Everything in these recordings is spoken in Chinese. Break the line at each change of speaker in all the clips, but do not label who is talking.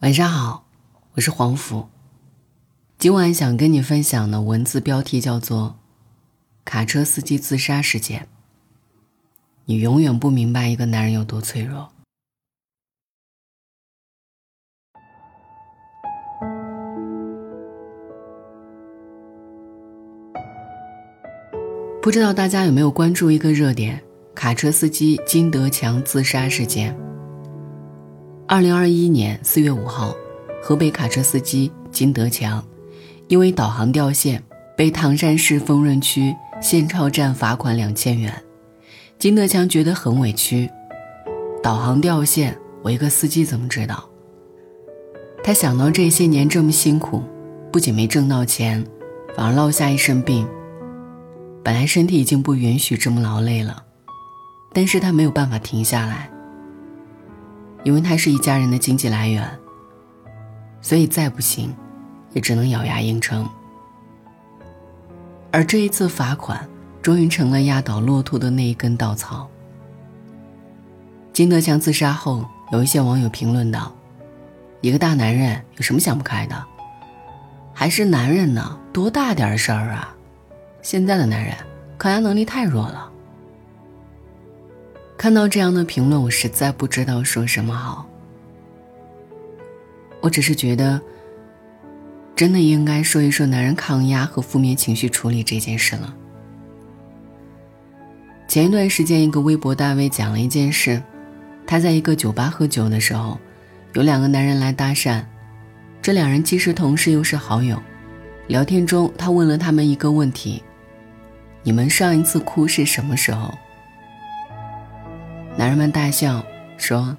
晚上好，我是黄甫。今晚想跟你分享的文字标题叫做《卡车司机自杀事件》。你永远不明白一个男人有多脆弱。不知道大家有没有关注一个热点：卡车司机金德强自杀事件。二零二一年四月五号，河北卡车司机金德强因为导航掉线，被唐山市丰润区县超站罚款两千元。金德强觉得很委屈，导航掉线，我一个司机怎么知道？他想到这些年这么辛苦，不仅没挣到钱，反而落下一身病。本来身体已经不允许这么劳累了，但是他没有办法停下来，因为他是一家人的经济来源，所以再不行，也只能咬牙硬撑。而这一次罚款，终于成了压倒骆驼的那一根稻草。金德强自杀后，有一些网友评论道：“一个大男人有什么想不开的？还是男人呢，多大点事儿啊！”现在的男人抗压能力太弱了。看到这样的评论，我实在不知道说什么好。我只是觉得，真的应该说一说男人抗压和负面情绪处理这件事了。前一段时间，一个微博大 V 讲了一件事：他在一个酒吧喝酒的时候，有两个男人来搭讪，这两人既是同事又是好友。聊天中，他问了他们一个问题。你们上一次哭是什么时候？男人们大笑说：“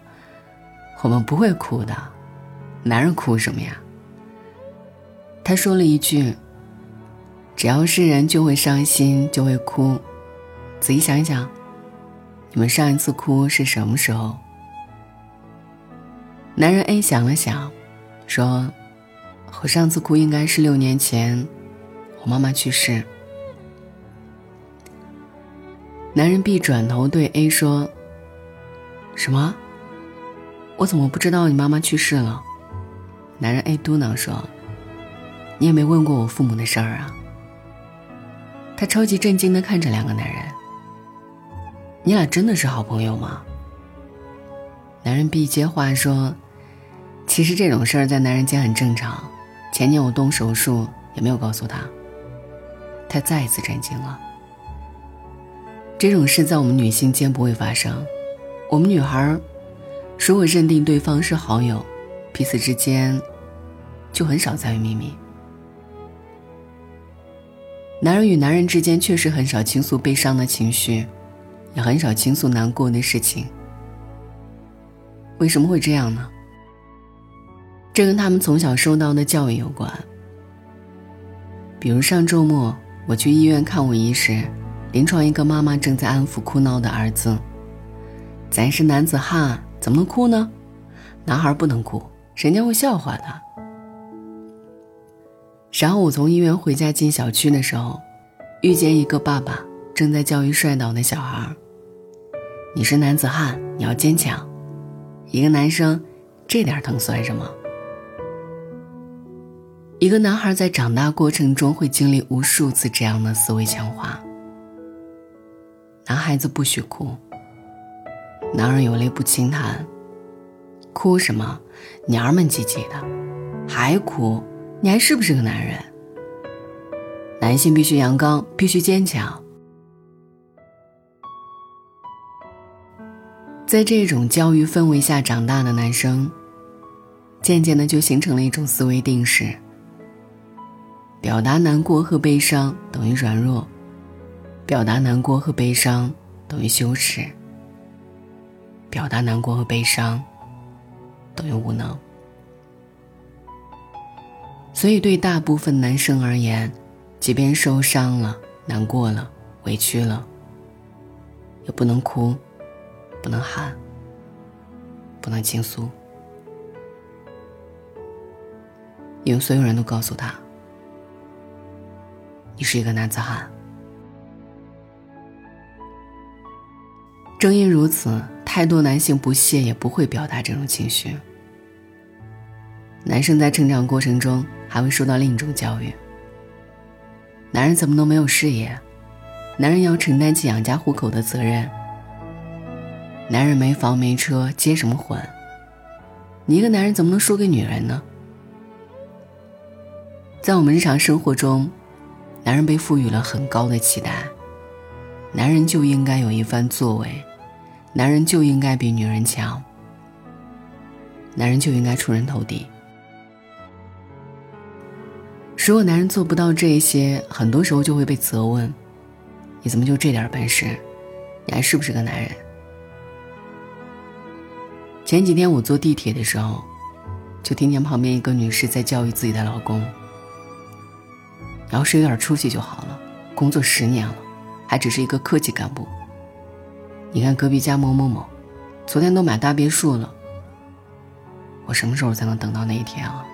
我们不会哭的，男人哭什么呀？”他说了一句：“只要是人就会伤心，就会哭。仔细想一想，你们上一次哭是什么时候？”男人 A 想了想，说：“我上次哭应该是六年前，我妈妈去世。”男人 B 转头对 A 说：“什么？我怎么不知道你妈妈去世了？”男人 A 嘟囔说：“你也没问过我父母的事儿啊。”他超级震惊的看着两个男人：“你俩真的是好朋友吗？”男人 B 接话说：“其实这种事儿在男人间很正常。前年我动手术也没有告诉他。”他再一次震惊了。这种事在我们女性间不会发生。我们女孩，如果认定对方是好友，彼此之间就很少在于秘密。男人与男人之间确实很少倾诉悲伤的情绪，也很少倾诉难过的事情。为什么会这样呢？这跟他们从小受到的教育有关。比如上周末我去医院看我姨时。临床一个妈妈正在安抚哭闹的儿子。咱是男子汉，怎么能哭呢？男孩不能哭，人家会笑话的。晌午从医院回家进小区的时候，遇见一个爸爸正在教育摔倒的小孩。你是男子汉，你要坚强。一个男生，这点疼算什么？一个男孩在长大过程中会经历无数次这样的思维强化。男孩子不许哭。男儿有泪不轻弹。哭什么？娘们唧唧的，还哭？你还是不是个男人？男性必须阳刚，必须坚强。在这种教育氛围下长大的男生，渐渐的就形成了一种思维定式：表达难过和悲伤等于软弱。表达难过和悲伤等于羞耻。表达难过和悲伤等于无能。所以，对大部分男生而言，即便受伤了、难过了、委屈了，也不能哭，不能喊，不能倾诉，因为所有人都告诉他：“你是一个男子汉。”正因如此，太多男性不屑也不会表达这种情绪。男生在成长过程中还会受到另一种教育：男人怎么能没有事业？男人要承担起养家糊口的责任。男人没房没车，结什么婚？你一个男人怎么能输给女人呢？在我们日常生活中，男人被赋予了很高的期待，男人就应该有一番作为，男人就应该比女人强，男人就应该出人头地。如果男人做不到这些，很多时候就会被责问：“你怎么就这点本事？你还是不是个男人？”前几天我坐地铁的时候，就听见旁边一个女士在教育自己的老公。要是有点出息就好了，工作十年了，还只是一个科级干部。你看隔壁家某某某，昨天都买大别墅了。我什么时候才能等到那一天啊？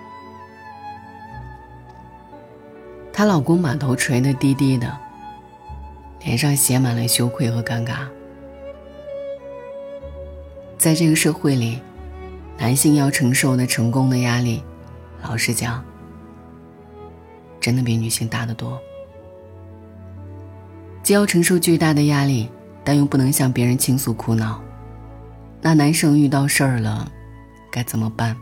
她老公把头垂得低低的，脸上写满了羞愧和尴尬。在这个社会里，男性要承受的成功的压力，老实讲。真的比女性大得多，既要承受巨大的压力，但又不能向别人倾诉苦恼。那男生遇到事儿了，该怎么办？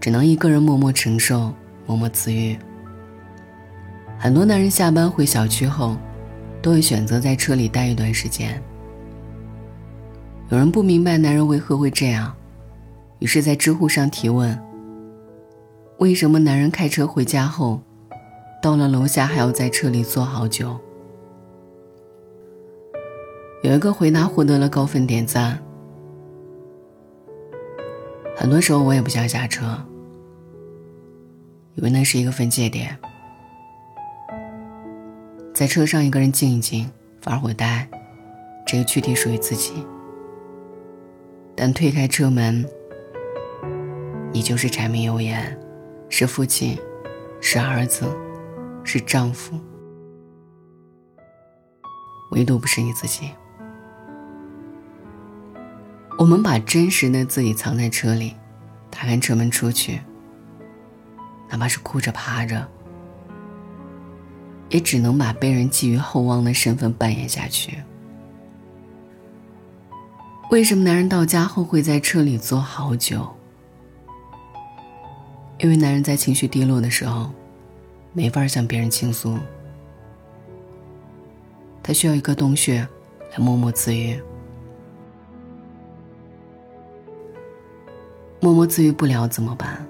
只能一个人默默承受，默默自愈。很多男人下班回小区后，都会选择在车里待一段时间。有人不明白男人为何会这样，于是，在知乎上提问。为什么男人开车回家后，到了楼下还要在车里坐好久？有一个回答获得了高分点赞。很多时候我也不想下车，以为那是一个分界点，在车上一个人静一静，反而会呆，这个躯体属于自己。但推开车门，你就是柴米油盐。是父亲，是儿子，是丈夫，唯独不是你自己。我们把真实的自己藏在车里，打开车门出去，哪怕是哭着趴着，也只能把被人寄予厚望的身份扮演下去。为什么男人到家后会在车里坐好久？因为男人在情绪低落的时候，没法向别人倾诉，他需要一个洞穴来默默自愈。默默自愈不了怎么办？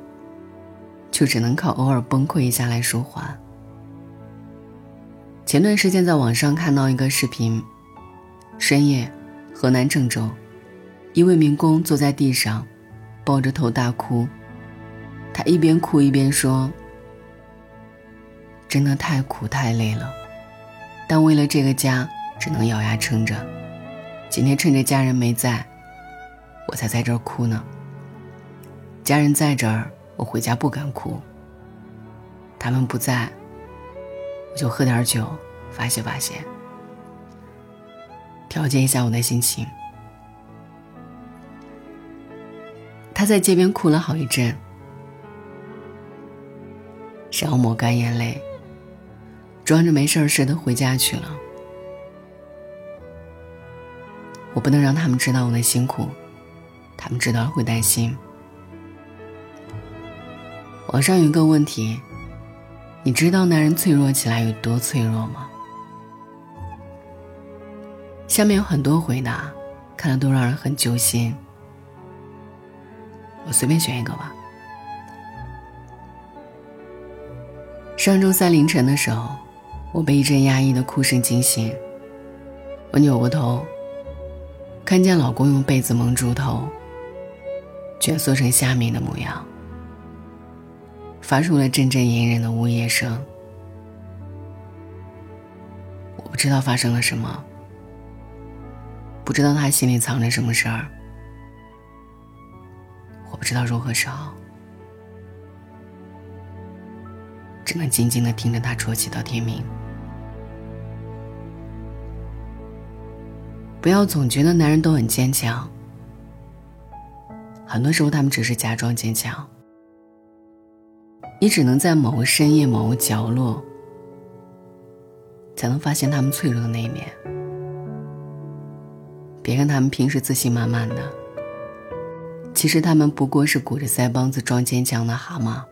就只能靠偶尔崩溃一下来舒缓。前段时间在网上看到一个视频，深夜，河南郑州，一位民工坐在地上，抱着头大哭。他一边哭一边说：“真的太苦太累了，但为了这个家，只能咬牙撑着。今天趁着家人没在，我才在这儿哭呢。家人在这儿，我回家不敢哭。他们不在，我就喝点酒发泄发泄，调节一下我的心情。”他在街边哭了好一阵。然后抹干眼泪，装着没事似的回家去了。我不能让他们知道我的辛苦，他们知道了会担心。网上有一个问题：你知道男人脆弱起来有多脆弱吗？下面有很多回答，看了都让人很揪心。我随便选一个吧。上周三凌晨的时候，我被一阵压抑的哭声惊醒。我扭过头，看见老公用被子蒙住头，蜷缩成虾米的模样，发出了阵阵隐忍的呜咽声。我不知道发生了什么，不知道他心里藏着什么事儿，我不知道如何是好。只能静静的听着他啜泣到天明。不要总觉得男人都很坚强，很多时候他们只是假装坚强，你只能在某个深夜、某个角落，才能发现他们脆弱的那一面。别看他们平时自信满满的，其实他们不过是鼓着腮帮子装坚强的蛤蟆。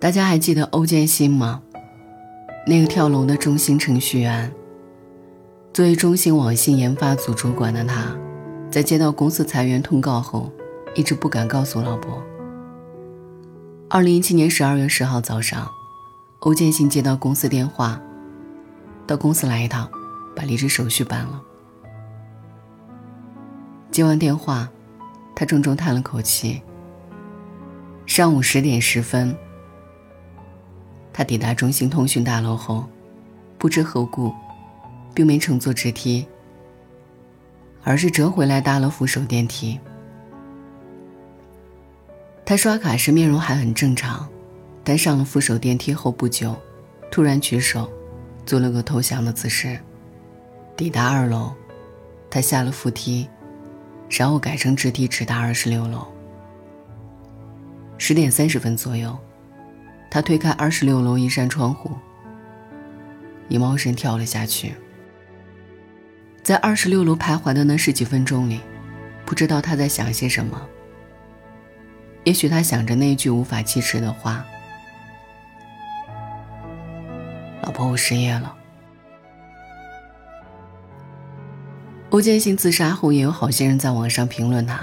大家还记得欧建新吗？那个跳楼的中兴程序员。作为中兴网信研发组主管的他，在接到公司裁员通告后，一直不敢告诉老婆。二零一七年十二月十号早上，欧建新接到公司电话，到公司来一趟，把离职手续办了。接完电话，他重重叹了口气。上午十点十分，他抵达中兴通讯大楼后，不知何故。并没乘坐直梯，而是折回来搭了扶手电梯。他刷卡时面容还很正常，但上了扶手电梯后不久，突然举手，做了个投降的姿势。抵达二楼，他下了扶梯，然后改成直梯直达二十六楼。十点三十分左右，他推开二十六楼一扇窗户，一猫身跳了下去。在二十六楼徘徊的那十几分钟里，不知道他在想些什么。也许他想着那句无法启齿的话：“老婆，我失业了。”欧建新自杀后，也有好些人在网上评论他：“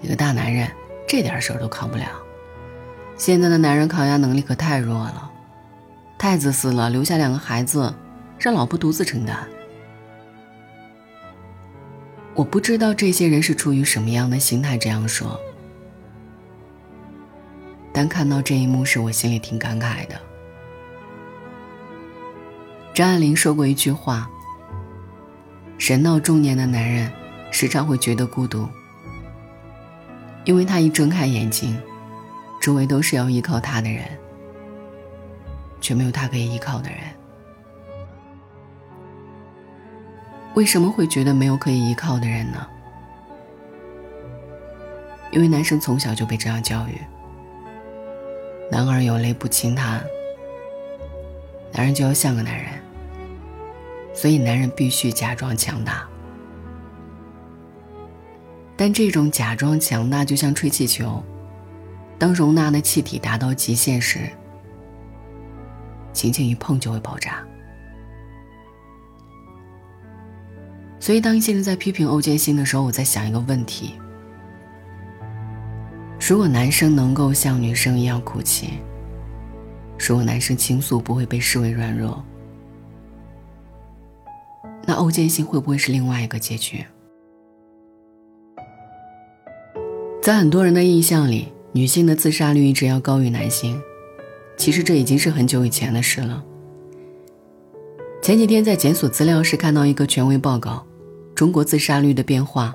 一个大男人，这点事儿都扛不了。现在的男人抗压能力可太弱了，太自私了，留下两个孩子。”让老婆独自承担。我不知道这些人是出于什么样的心态这样说，但看到这一幕时，我心里挺感慨的。张爱玲说过一句话：“人到中年的男人，时常会觉得孤独，因为他一睁开眼睛，周围都是要依靠他的人，却没有他可以依靠的人。”为什么会觉得没有可以依靠的人呢？因为男生从小就被这样教育：男儿有泪不轻弹，男人就要像个男人，所以男人必须假装强大。但这种假装强大就像吹气球，当容纳的气体达到极限时，轻轻一碰就会爆炸。所以，当一些人在批评欧建新的时候，我在想一个问题：如果男生能够像女生一样哭泣，如果男生倾诉不会被视为软弱，那欧建新会不会是另外一个结局？在很多人的印象里，女性的自杀率一直要高于男性，其实这已经是很久以前的事了。前几天在检索资料时看到一个权威报告。中国自杀率的变化。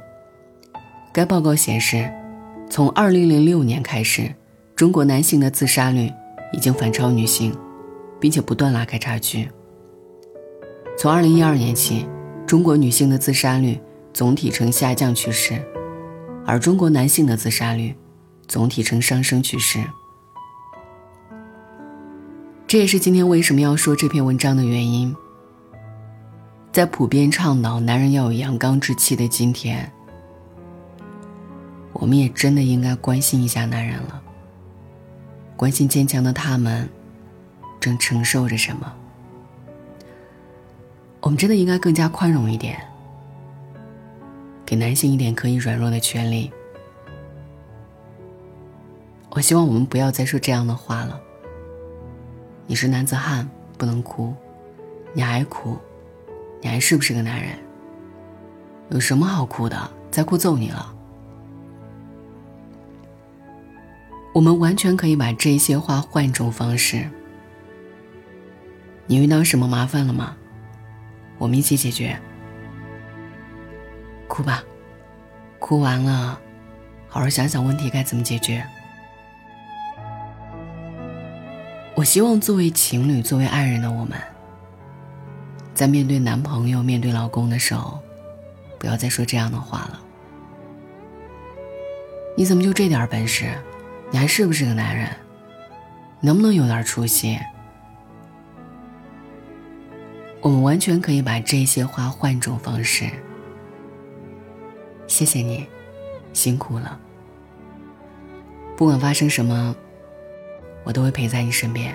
该报告显示，从2006年开始，中国男性的自杀率已经反超女性，并且不断拉开差距。从2012年起，中国女性的自杀率总体呈下降趋势，而中国男性的自杀率总体呈上升趋势。这也是今天为什么要说这篇文章的原因。在普遍倡导男人要有阳刚之气的今天，我们也真的应该关心一下男人了。关心坚强的他们正承受着什么。我们真的应该更加宽容一点，给男性一点可以软弱的权利。我希望我们不要再说这样的话了。你是男子汉，不能哭，你还哭。你还是不是个男人？有什么好哭的？再哭揍你了！我们完全可以把这些话换一种方式。你遇到什么麻烦了吗？我们一起解决。哭吧，哭完了，好好想想问题该怎么解决。我希望作为情侣、作为爱人的我们。在面对男朋友、面对老公的时候，不要再说这样的话了。你怎么就这点本事？你还是不是个男人？能不能有点出息？我们完全可以把这些话换种方式。谢谢你，辛苦了。不管发生什么，我都会陪在你身边。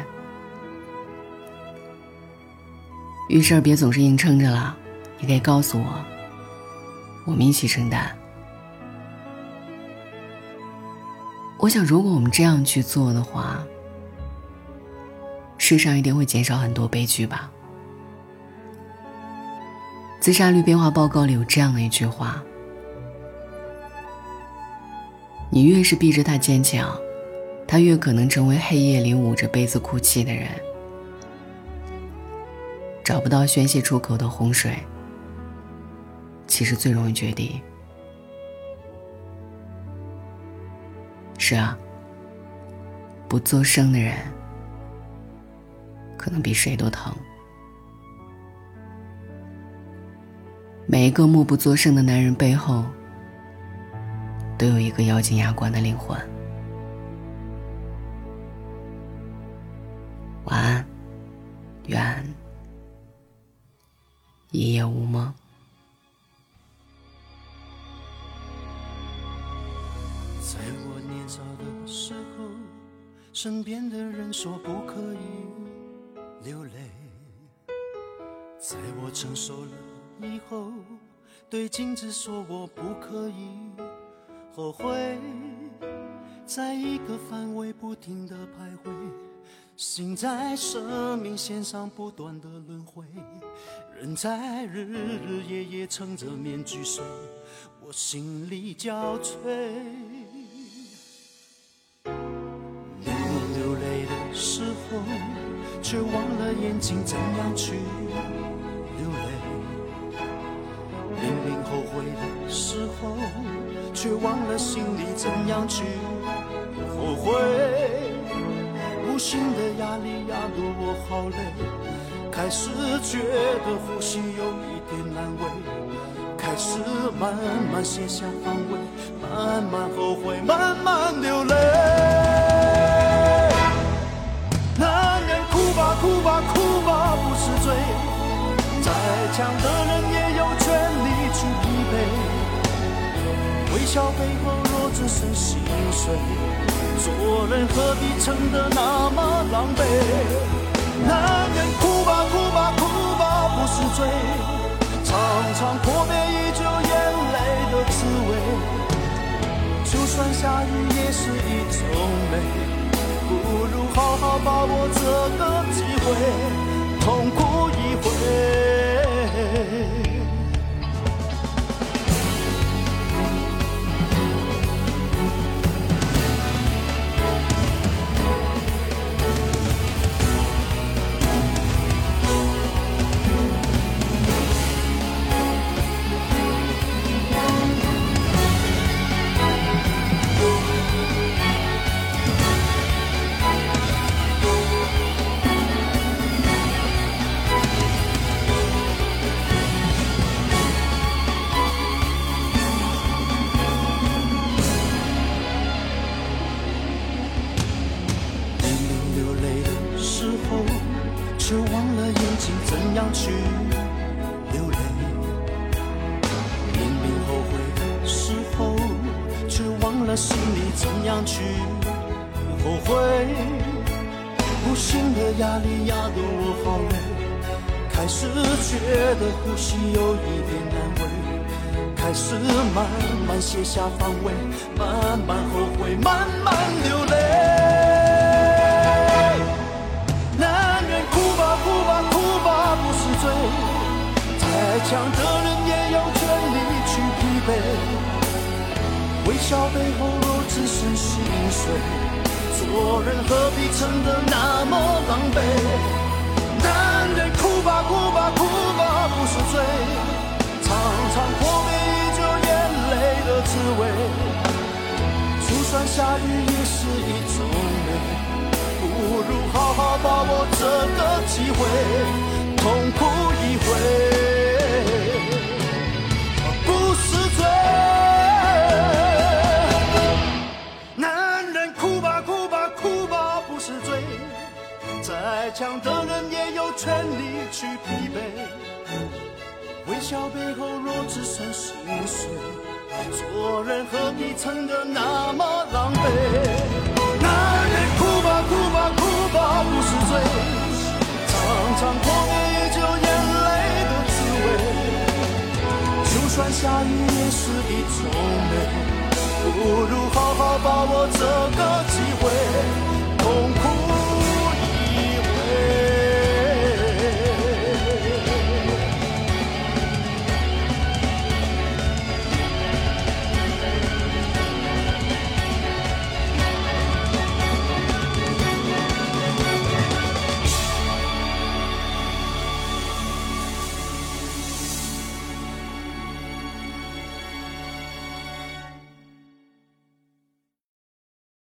遇事别总是硬撑着了，你可以告诉我，我们一起承担。我想，如果我们这样去做的话，世上一定会减少很多悲剧吧。自杀率变化报告里有这样的一句话：你越是逼着他坚强，他越可能成为黑夜里捂着被子哭泣的人。找不到宣泄出口的洪水，其实最容易决堤。是啊，不作声的人，可能比谁都疼。每一个默不作声的男人背后，都有一个咬紧牙关的灵魂。晚安，愿在我年少的时候。
身边的人说不可以流泪，在我成熟了以后，对镜子说我不可以后悔，在一个范围不停的徘徊，心在生命线上不断的轮回，人在日日夜夜撑着面具睡，我心里憔悴。却忘了眼睛怎样去流泪，明明后悔的时候，却忘了心里怎样去后悔。心的压力压得我好累，开始觉得呼吸有一点难为，开始慢慢卸下防卫，慢慢后悔，慢慢流泪。男人哭吧哭吧，哭吧，不是罪。再强的人也笑背后若只剩心碎，做人何必撑得那么狼狈？男人哭吧，哭吧，哭吧，不是罪。尝尝破灭已久眼泪的滋味。就算下雨也是一种美。不如好好把握这个机会，痛哭一回。无形的压力压得我好累，开始觉得呼吸有一点难为，开始慢慢卸下防卫，慢慢后悔，慢慢流泪。男人哭吧哭吧哭吧不是罪再强的人也有权利去疲惫，微笑背后若只剩心碎，做人何必撑得那么狼狈？男人哭吧哭吧哭吧不是罪，常常破灭已久眼泪的滋味，就算下雨也是一种美，不如好好把握这个机会。痛哭强的人也有权利去疲惫微笑背后若只剩心碎做人何必撑得那么狼狈男人哭吧哭吧哭吧不是罪。尝尝阔别已久眼泪的滋味就算下雨也是一种美。不如好好把握这个机会痛哭